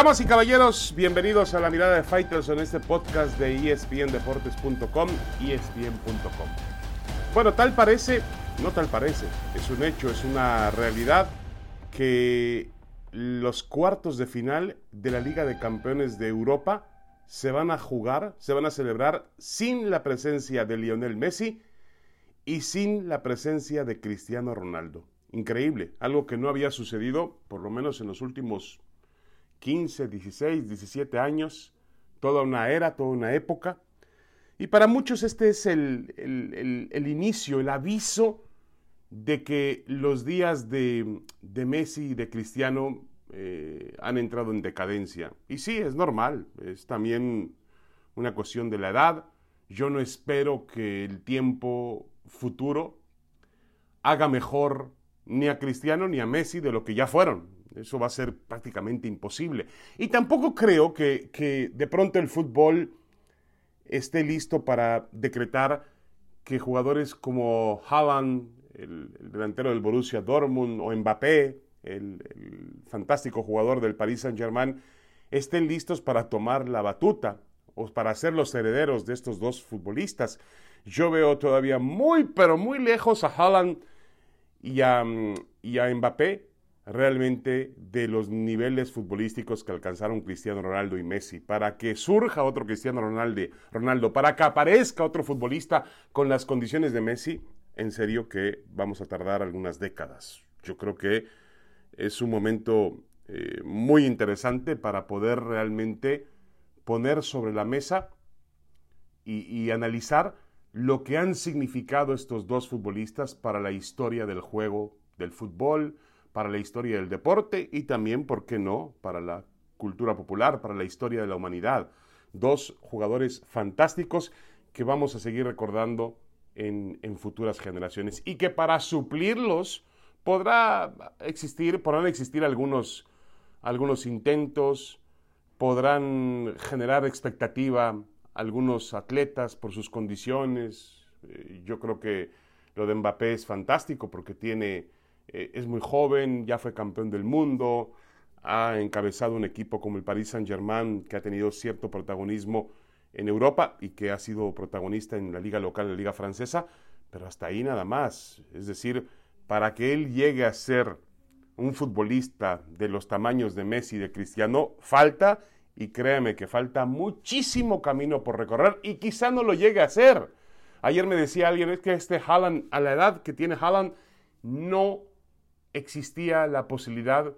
Damas y caballeros, bienvenidos a la mirada de Fighters en este podcast de espndeportes.com, espn.com. Bueno, tal parece, no tal parece, es un hecho, es una realidad que los cuartos de final de la Liga de Campeones de Europa se van a jugar, se van a celebrar sin la presencia de Lionel Messi y sin la presencia de Cristiano Ronaldo. Increíble, algo que no había sucedido por lo menos en los últimos 15, 16, 17 años, toda una era, toda una época. Y para muchos este es el, inicio, el aviso de que los días de, Messi y de Cristiano eh, han entrado en decadencia. Y sí, es normal, es también una cuestión de la edad. Yo no espero que el tiempo futuro haga mejor ni a Cristiano ni a Messi de lo que ya fueron. Eso va a ser prácticamente imposible. Y tampoco creo que, de pronto el fútbol esté listo para decretar que jugadores como Haaland, el, delantero del Borussia Dortmund, o Mbappé, el, el fantástico jugador del Paris Saint-Germain, estén listos para tomar la batuta o para ser los herederos de estos dos futbolistas. Yo veo todavía muy, pero muy lejos a Haaland y a, mm, y a Mbappé realmente de los niveles futbolísticos que alcanzaron Cristiano Ronaldo y Messi, para que surja otro Cristiano Ronaldo, Ronaldo, para que aparezca otro futbolista con las condiciones de Messi, en serio que vamos a tardar algunas décadas. Yo creo que es un momento eh, muy interesante para poder realmente poner sobre la mesa y analizar lo que han significado estos dos futbolistas para la historia del juego del fútbol, para la historia del deporte y también, ¿por qué no?, para la cultura popular, para la historia de la humanidad. Dos jugadores fantásticos que vamos a seguir recordando en, futuras generaciones y que para suplirlos podrá existir, podrán existir algunos, algunos intentos, podrán generar expectativa algunos atletas por sus condiciones. Eh, yo creo que lo de Mbappé es fantástico porque tiene, eh, es muy joven, ya fue campeón del mundo, ha encabezado un equipo como el Paris Saint-Germain que ha tenido cierto protagonismo en Europa y que ha sido protagonista en la liga local, la liga francesa, pero hasta ahí nada más. Es decir, para que él llegue a ser un futbolista de los tamaños de Messi y de Cristiano, falta y créeme que falta muchísimo camino por recorrer y quizá no lo llegue a hacer. Ayer me decía alguien, es que este Haaland, a la edad que tiene Haaland, no existía la posibilidad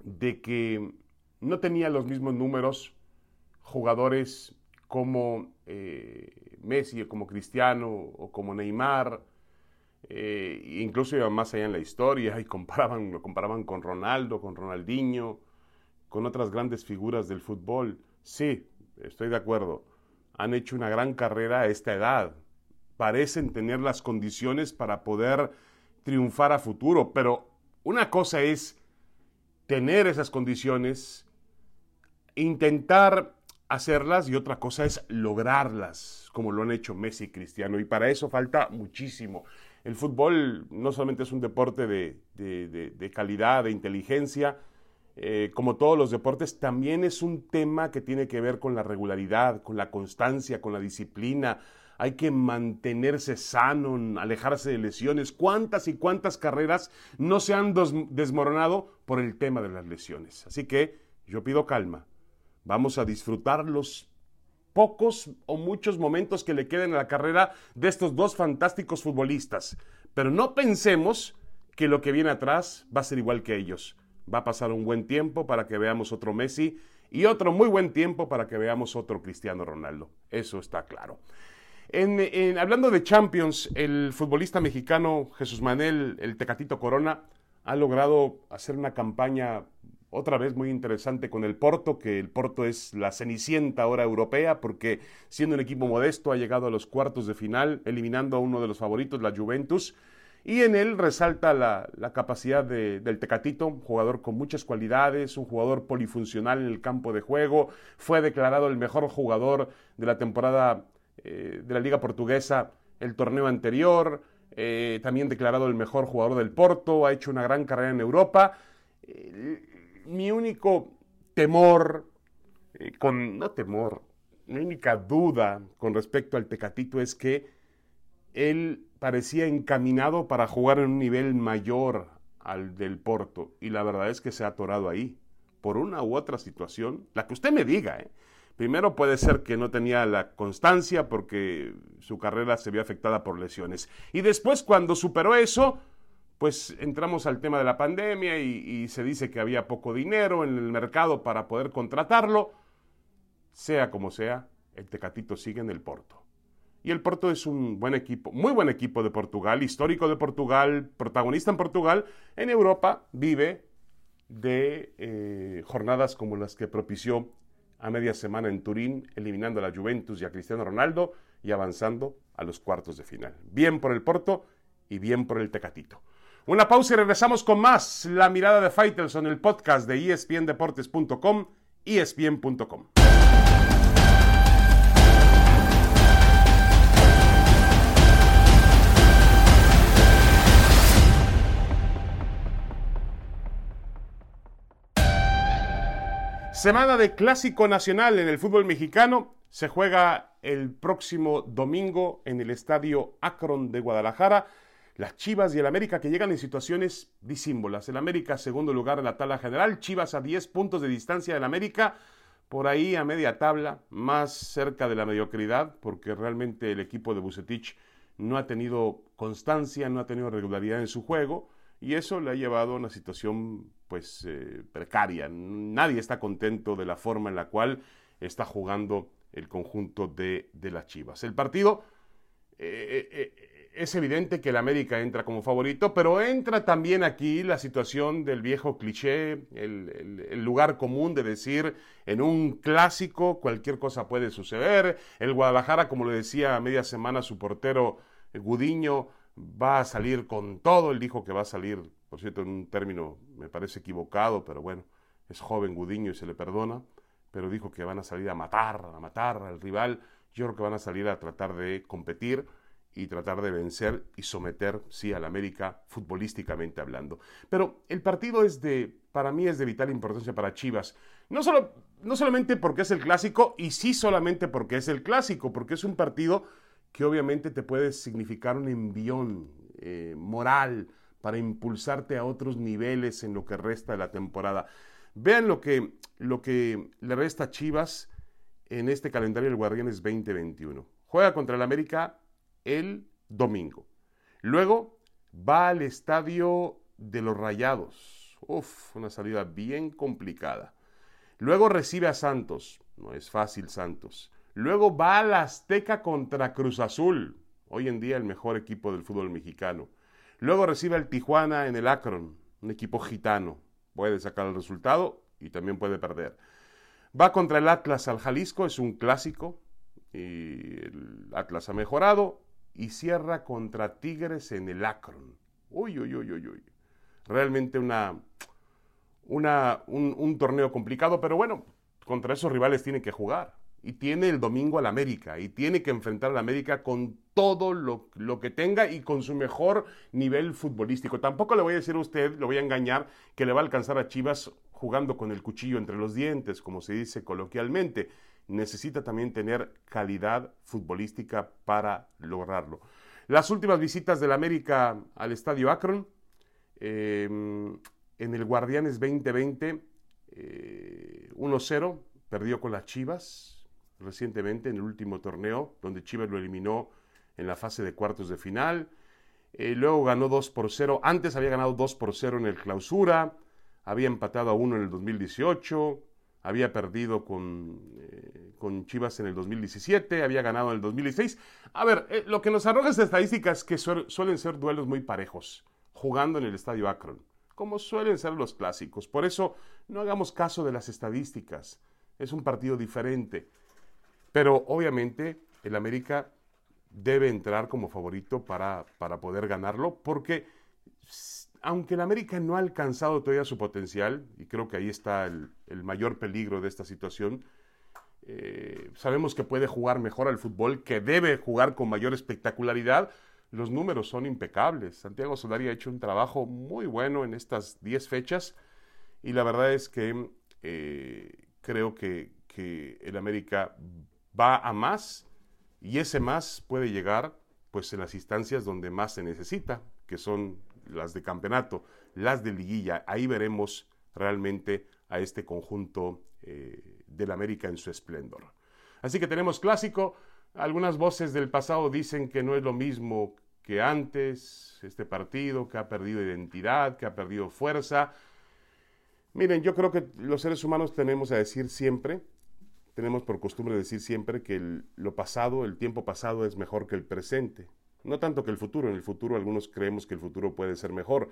de que no tenía los mismos números jugadores como eh, Messi o como Cristiano o como Neymar, eh, incluso iban más allá en la historia y comparaban, lo comparaban con Ronaldo, con Ronaldinho, con otras grandes figuras del fútbol. Sí, estoy de acuerdo. Han hecho una gran carrera a esta edad. Parecen tener las condiciones para poder triunfar a futuro, pero una cosa es tener esas condiciones, intentar hacerlas y otra cosa es lograrlas, como lo han hecho Messi y Cristiano. Y para eso falta muchísimo. El fútbol no solamente es un deporte de, de calidad, de inteligencia, eh, como todos los deportes, también es un tema que tiene que ver con la regularidad, con la constancia, con la disciplina. Hay que mantenerse sano, alejarse de lesiones. ¿Cuántas y cuántas carreras no se han desmoronado por el tema de las lesiones? Así que yo pido calma. Vamos a disfrutar los pocos o muchos momentos que le queden a la carrera de estos dos fantásticos futbolistas. Pero no pensemos que lo que viene atrás va a ser igual que ellos. Va a pasar un buen tiempo para que veamos otro Messi y otro muy buen tiempo para que veamos otro Cristiano Ronaldo. Eso está claro. En, hablando de Champions, el futbolista mexicano Jesús Manuel, el Tecatito Corona, ha logrado hacer una campaña otra vez muy interesante con el Porto, que el Porto es la cenicienta ahora europea, porque siendo un equipo modesto ha llegado a los cuartos de final, eliminando a uno de los favoritos, la Juventus. Y en él resalta la, capacidad del Tecatito, jugador con muchas cualidades, un jugador polifuncional en el campo de juego, fue declarado el mejor jugador de la temporada eh, de la Liga Portuguesa el torneo anterior, eh, también declarado el mejor jugador del Porto, ha hecho una gran carrera en Europa. mi único temor, eh, con, no temor, mi única duda con respecto al Tecatito es que él parecía encaminado para jugar en un nivel mayor al del Porto y la verdad es que se ha atorado ahí por una u otra situación, la que usted me diga. ¿eh? Primero puede ser que no tenía la constancia porque su carrera se vio afectada por lesiones. Y después cuando superó eso, pues entramos al tema de la pandemia y, se dice que había poco dinero en el mercado para poder contratarlo. Sea como sea, el Tecatito sigue en el Porto. Y el Porto es un buen equipo, muy buen equipo de Portugal, histórico de Portugal, protagonista en Portugal. En Europa vive de eh, jornadas como las que propició a media semana en Turín, eliminando a la Juventus y a Cristiano Ronaldo y avanzando a los cuartos de final. Bien por el Porto y bien por el Tecatito. Una pausa y regresamos con más La mirada de Faitelson, el podcast de espndeportes.com, espn.com. Semana de clásico nacional en el fútbol mexicano. Se juega el próximo domingo en el estadio Akron de Guadalajara. Las Chivas y el América que llegan en situaciones disímbolas. El América segundo lugar en la tabla general. Chivas a 10 puntos de distancia del América. Por ahí a media tabla, más cerca de la mediocridad, porque realmente el equipo de Bucetich no ha tenido constancia, no ha tenido regularidad en su juego y eso le ha llevado a una situación pues eh, precaria. Nadie está contento de la forma en la cual está jugando el conjunto de, las Chivas. El partido eh, eh, es evidente que el América entra como favorito, pero entra también aquí la situación del viejo cliché, el, el, lugar común de decir en un clásico cualquier cosa puede suceder. El Guadalajara, como le decía a media semana su portero Gudiño, va a salir con todo. Él dijo que va a salir, por cierto, en un término me parece equivocado, pero bueno, es joven Gudiño y se le perdona. Pero dijo que van a salir a matar, a matar al rival. Yo creo que van a salir a tratar de competir y tratar de vencer y someter, sí, al América futbolísticamente hablando. Pero el partido es de, para mí es de vital importancia para Chivas. No, solo, no solamente porque es el clásico, y sí solamente porque es el clásico, porque es un partido que obviamente te puede significar un envión eh, moral para impulsarte a otros niveles en lo que resta de la temporada. Vean lo que, lo que le resta a Chivas en este calendario del Guardianes 2021. Juega contra el América el domingo. Luego va al estadio de los Rayados. Uf, una salida bien complicada. Luego recibe a Santos. No es fácil Santos. Luego va a la Azteca contra Cruz Azul, hoy en día el mejor equipo del fútbol mexicano. Luego recibe al Tijuana en el Akron, un equipo gitano. Puede sacar el resultado y también puede perder. Va contra el Atlas al Jalisco, es un clásico. Y el Atlas ha mejorado. Y cierra contra Tigres en el Akron. Uy, uy, uy, uy, uy. Realmente una, una, un, un torneo complicado, pero bueno, contra esos rivales tiene que jugar y tiene el domingo al América y tiene que enfrentar al América con todo lo, que tenga y con su mejor nivel futbolístico. Tampoco le voy a decir a usted, lo voy a engañar, que le va a alcanzar a Chivas jugando con el cuchillo entre los dientes, como se dice coloquialmente. Necesita también tener calidad futbolística para lograrlo. Las últimas visitas del América al Estadio Akron, em, en el Guardianes 2020, 1-0, eh, perdió con las Chivas, recientemente en el último torneo, donde Chivas lo eliminó en la fase de cuartos de final. Eh, luego ganó 2 por 0. Antes había ganado 2 por 0 en el clausura. Había empatado a 1 en el 2018. Había perdido con, eh, con Chivas en el 2017. Había ganado en el 2016. A ver, eh, lo que nos arroja esta estadística es que suelen ser duelos muy parejos, jugando en el estadio Akron, como suelen ser los clásicos. Por eso no hagamos caso de las estadísticas. Es un partido diferente. Pero obviamente el América debe entrar como favorito para, para poder ganarlo, porque aunque el América no ha alcanzado todavía su potencial, y creo que ahí está el, mayor peligro de esta situación, eh, sabemos que puede jugar mejor al fútbol, que debe jugar con mayor espectacularidad, los números son impecables. Santiago Solari ha hecho un trabajo muy bueno en estas 10 fechas y la verdad es que eh, creo que, que el América va a más y ese más puede llegar pues en las instancias donde más se necesita, que son las de campeonato, las de liguilla. Ahí veremos realmente a este conjunto eh, del América en su esplendor. Así que tenemos clásico. Algunas voces del pasado dicen que no es lo mismo que antes, este partido, que ha perdido identidad, que ha perdido fuerza. Miren, yo creo que los seres humanos tenemos a decir siempre, tenemos por costumbre decir siempre que lo pasado, el tiempo pasado es mejor que el presente. No tanto que el futuro, en el futuro algunos creemos que el futuro puede ser mejor,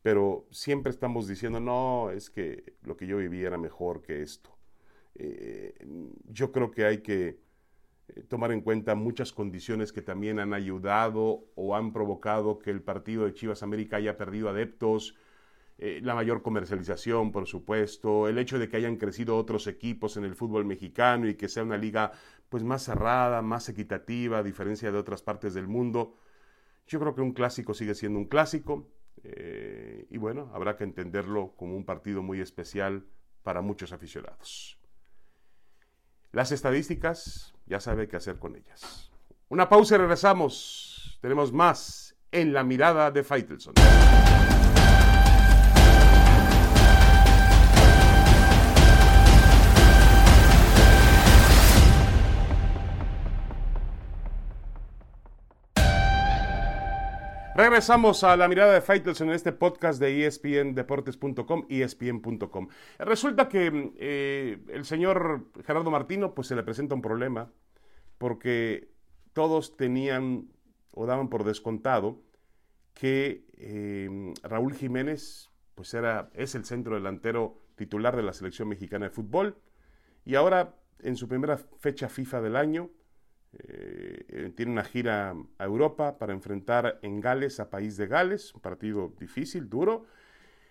pero siempre estamos diciendo, no, es que lo que yo viví era mejor que esto. Eh, yo creo que hay que eh, tomar en cuenta muchas condiciones que también han ayudado o han provocado que el partido de Chivas América haya perdido adeptos, eh, la mayor comercialización, por supuesto, el hecho de que hayan crecido otros equipos en el fútbol mexicano y que sea una liga pues más cerrada, más equitativa, a diferencia de otras partes del mundo. Yo creo que un clásico sigue siendo un clásico eh, y bueno, habrá que entenderlo como un partido muy especial para muchos aficionados. Las estadísticas, ya sabe qué hacer con ellas. Una pausa y regresamos. Tenemos más en la mirada de Faitelson. Regresamos a la mirada de Fighters en este podcast de espndeportes.com, espn.com. Resulta que eh, el señor Gerardo Martino pues se le presenta un problema porque todos tenían o daban por descontado que eh, Raúl Jiménez pues era, es el centro delantero titular de la selección mexicana de fútbol y ahora en su primera fecha FIFA del año eh, eh, tiene una gira a Europa para enfrentar en Gales a País de Gales, un partido difícil, duro.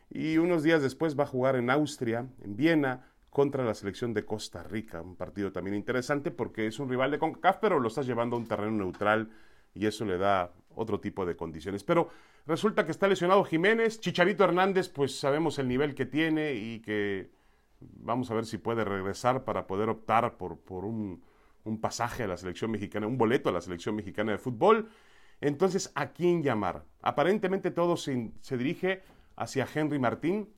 Y unos días después va a jugar en Austria, en Viena, contra la selección de Costa Rica. Un partido también interesante porque es un rival de CONCACAF, pero lo estás llevando a un terreno neutral y eso le da otro tipo de condiciones. Pero resulta que está lesionado Jiménez, Chicharito Hernández, pues sabemos el nivel que tiene y que vamos a ver si puede regresar para poder optar por, por un un pasaje a la selección mexicana, un boleto a la selección mexicana de fútbol. Entonces, ¿a quién llamar? Aparentemente todo se, dirige hacia Henry Martín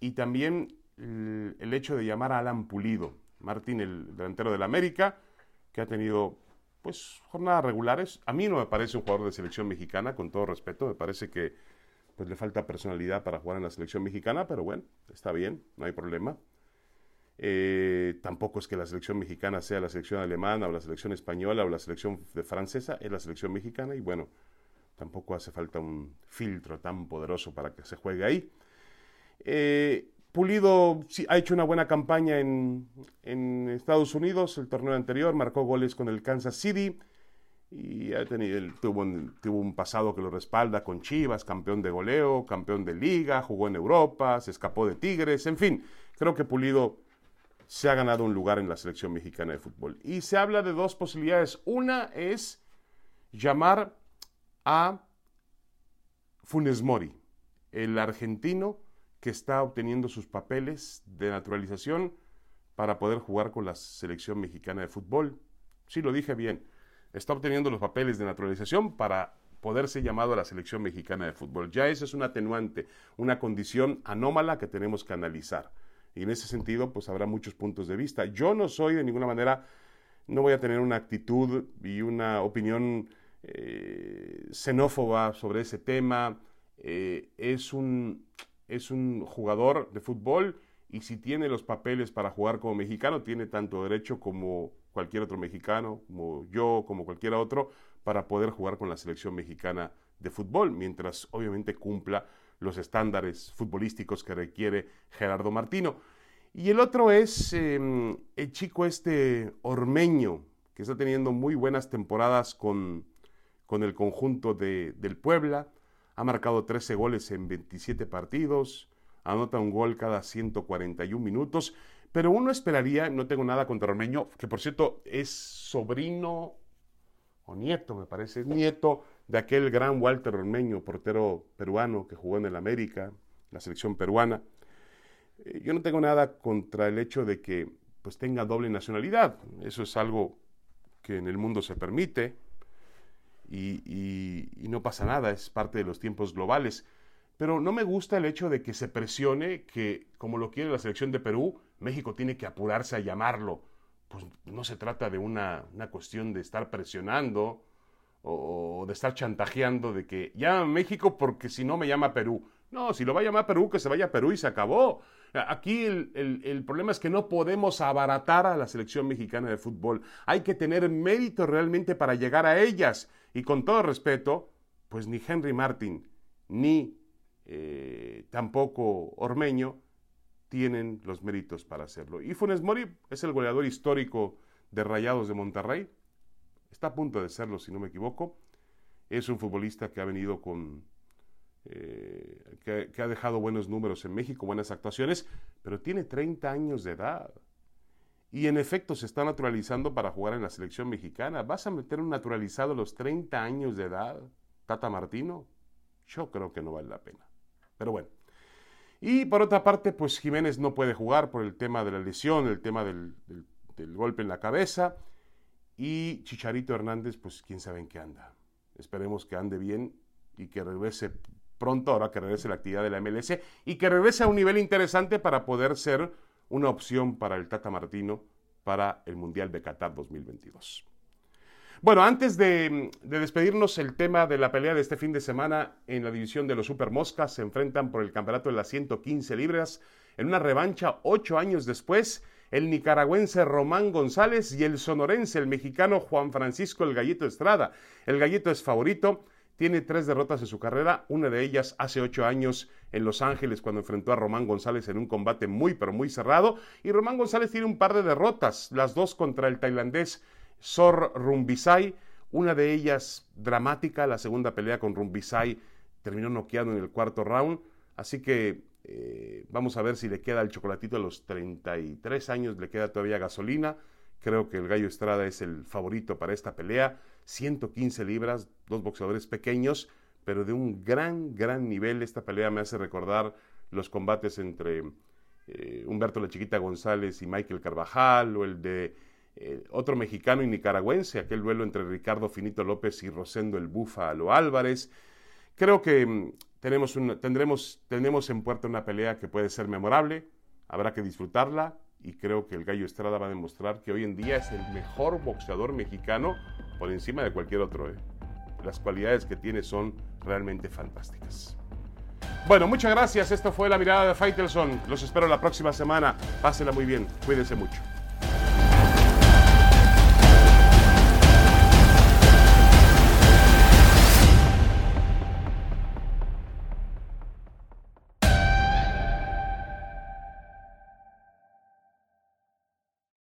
y también el, hecho de llamar a Alan Pulido. Martín, el delantero del América, que ha tenido pues jornadas regulares. A mí no me parece un jugador de selección mexicana, con todo respeto. Me parece que pues, le falta personalidad para jugar en la selección mexicana, pero bueno, está bien, no hay problema. Eh, tampoco es que la selección mexicana sea la selección alemana o la selección española o la selección francesa, es la selección mexicana y bueno, tampoco hace falta un filtro tan poderoso para que se juegue ahí. Eh, Pulido ha hecho una buena campaña en, Estados Unidos, el torneo anterior, marcó goles con el Kansas City y ha tenido, tuvo, tuvo un pasado que lo respalda con Chivas, campeón de goleo, campeón de liga, jugó en Europa, se escapó de Tigres, en fin, creo que Pulido se ha ganado un lugar en la selección mexicana de fútbol. Y se habla de dos posibilidades. Una es llamar a Funes Mori, el argentino que está obteniendo sus papeles de naturalización para poder jugar con la selección mexicana de fútbol. Sí, lo dije bien. Está obteniendo los papeles de naturalización para poder ser llamado a la selección mexicana de fútbol. Ya eso es un atenuante, una condición anómala que tenemos que analizar. Y en ese sentido, pues habrá muchos puntos de vista. Yo no soy de ninguna manera, no voy a tener una actitud y una opinión eh, xenófoba sobre ese tema. Eh, es, un, es un jugador de fútbol y si tiene los papeles para jugar como mexicano, tiene tanto derecho como cualquier otro mexicano, como yo, como cualquier otro, para poder jugar con la selección mexicana de fútbol, mientras obviamente cumpla los estándares futbolísticos que requiere Gerardo Martino. Y el otro es em, el chico este Ormeño, que está teniendo muy buenas temporadas con, con el conjunto de, del Puebla. Ha marcado 13 goles en 27 partidos, anota un gol cada 141 minutos. Pero uno esperaría, no tengo nada contra Ormeño, que por cierto es sobrino o nieto, me parece, nieto de aquel gran Walter Ormeño, portero peruano que jugó en el América, la selección peruana. Eh, yo no tengo nada contra el hecho de que pues tenga doble nacionalidad. Eso es algo que en el mundo se permite y, y no pasa nada, es parte de los tiempos globales. Pero no me gusta el hecho de que se presione que, como lo quiere la selección de Perú, México tiene que apurarse a llamarlo. Pues no se trata de una, cuestión de estar presionando o, de estar chantajeando de que llama a México porque si no me llama Perú. No, si lo va a llamar Perú, que se vaya a Perú y se acabó. Aquí el, el, problema es que no podemos abaratar a la selección mexicana de fútbol. Hay que tener mérito realmente para llegar a ellas. Y con todo respeto, pues ni Henry Martin ni eh, tampoco Ormeño tienen los méritos para hacerlo. Y Funes Mori es el goleador histórico de Rayados de Monterrey. Está a punto de serlo, si no me equivoco. Es un futbolista que ha venido con... Eh, que, que, ha dejado buenos números en México, buenas actuaciones, pero tiene 30 años de edad. Y en efecto se está naturalizando para jugar en la selección mexicana. ¿Vas a meter un naturalizado a los 30 años de edad, Tata Martino? Yo creo que no vale la pena. Pero bueno. Y por otra parte, pues Jiménez no puede jugar por el tema de la lesión, el tema del, golpe en la cabeza. Y Chicharito Hernández, pues quién sabe en qué anda. Esperemos que ande bien y que regrese pronto, ahora que regrese la actividad de la MLS, y que regrese a un nivel interesante para poder ser una opción para el Tata Martino para el Mundial de Qatar 2022. Bueno, antes de, despedirnos, el tema de la pelea de este fin de semana en la división de los Super Moscas se enfrentan por el campeonato de las 115 libras en una revancha ocho años después. El nicaragüense Román González y el sonorense, el mexicano Juan Francisco El Gallito Estrada. El Gallito es favorito, tiene tres derrotas en su carrera, una de ellas hace ocho años en Los Ángeles cuando enfrentó a Román González en un combate muy pero muy cerrado. Y Román González tiene un par de derrotas, las dos contra el tailandés Sor Rumbisai, una de ellas dramática, la segunda pelea con Rumbisai terminó noqueado en el cuarto round, así que eh, vamos a ver si le queda el chocolatito a los 33 años, le queda todavía gasolina, creo que el Gallo Estrada es el favorito para esta pelea, 115 libras, dos boxeadores pequeños, pero de un gran, gran nivel, esta pelea me hace recordar los combates entre eh, Humberto La Chiquita González y Michael Carvajal, o el de eh, otro mexicano y nicaragüense, aquel duelo entre Ricardo Finito López y Rosendo el Búfalo Álvarez. Creo que mm, tenemos tendremos, tenemos en puerta una pelea que puede ser memorable, habrá que disfrutarla y creo que el Gallo Estrada va a demostrar que hoy en día es el mejor boxeador mexicano por encima de cualquier otro. ¿eh? Las cualidades que tiene son realmente fantásticas. Bueno, muchas gracias. Esto fue la mirada de Faitelson. Los espero la próxima semana. Pásela muy bien. Cuídense mucho.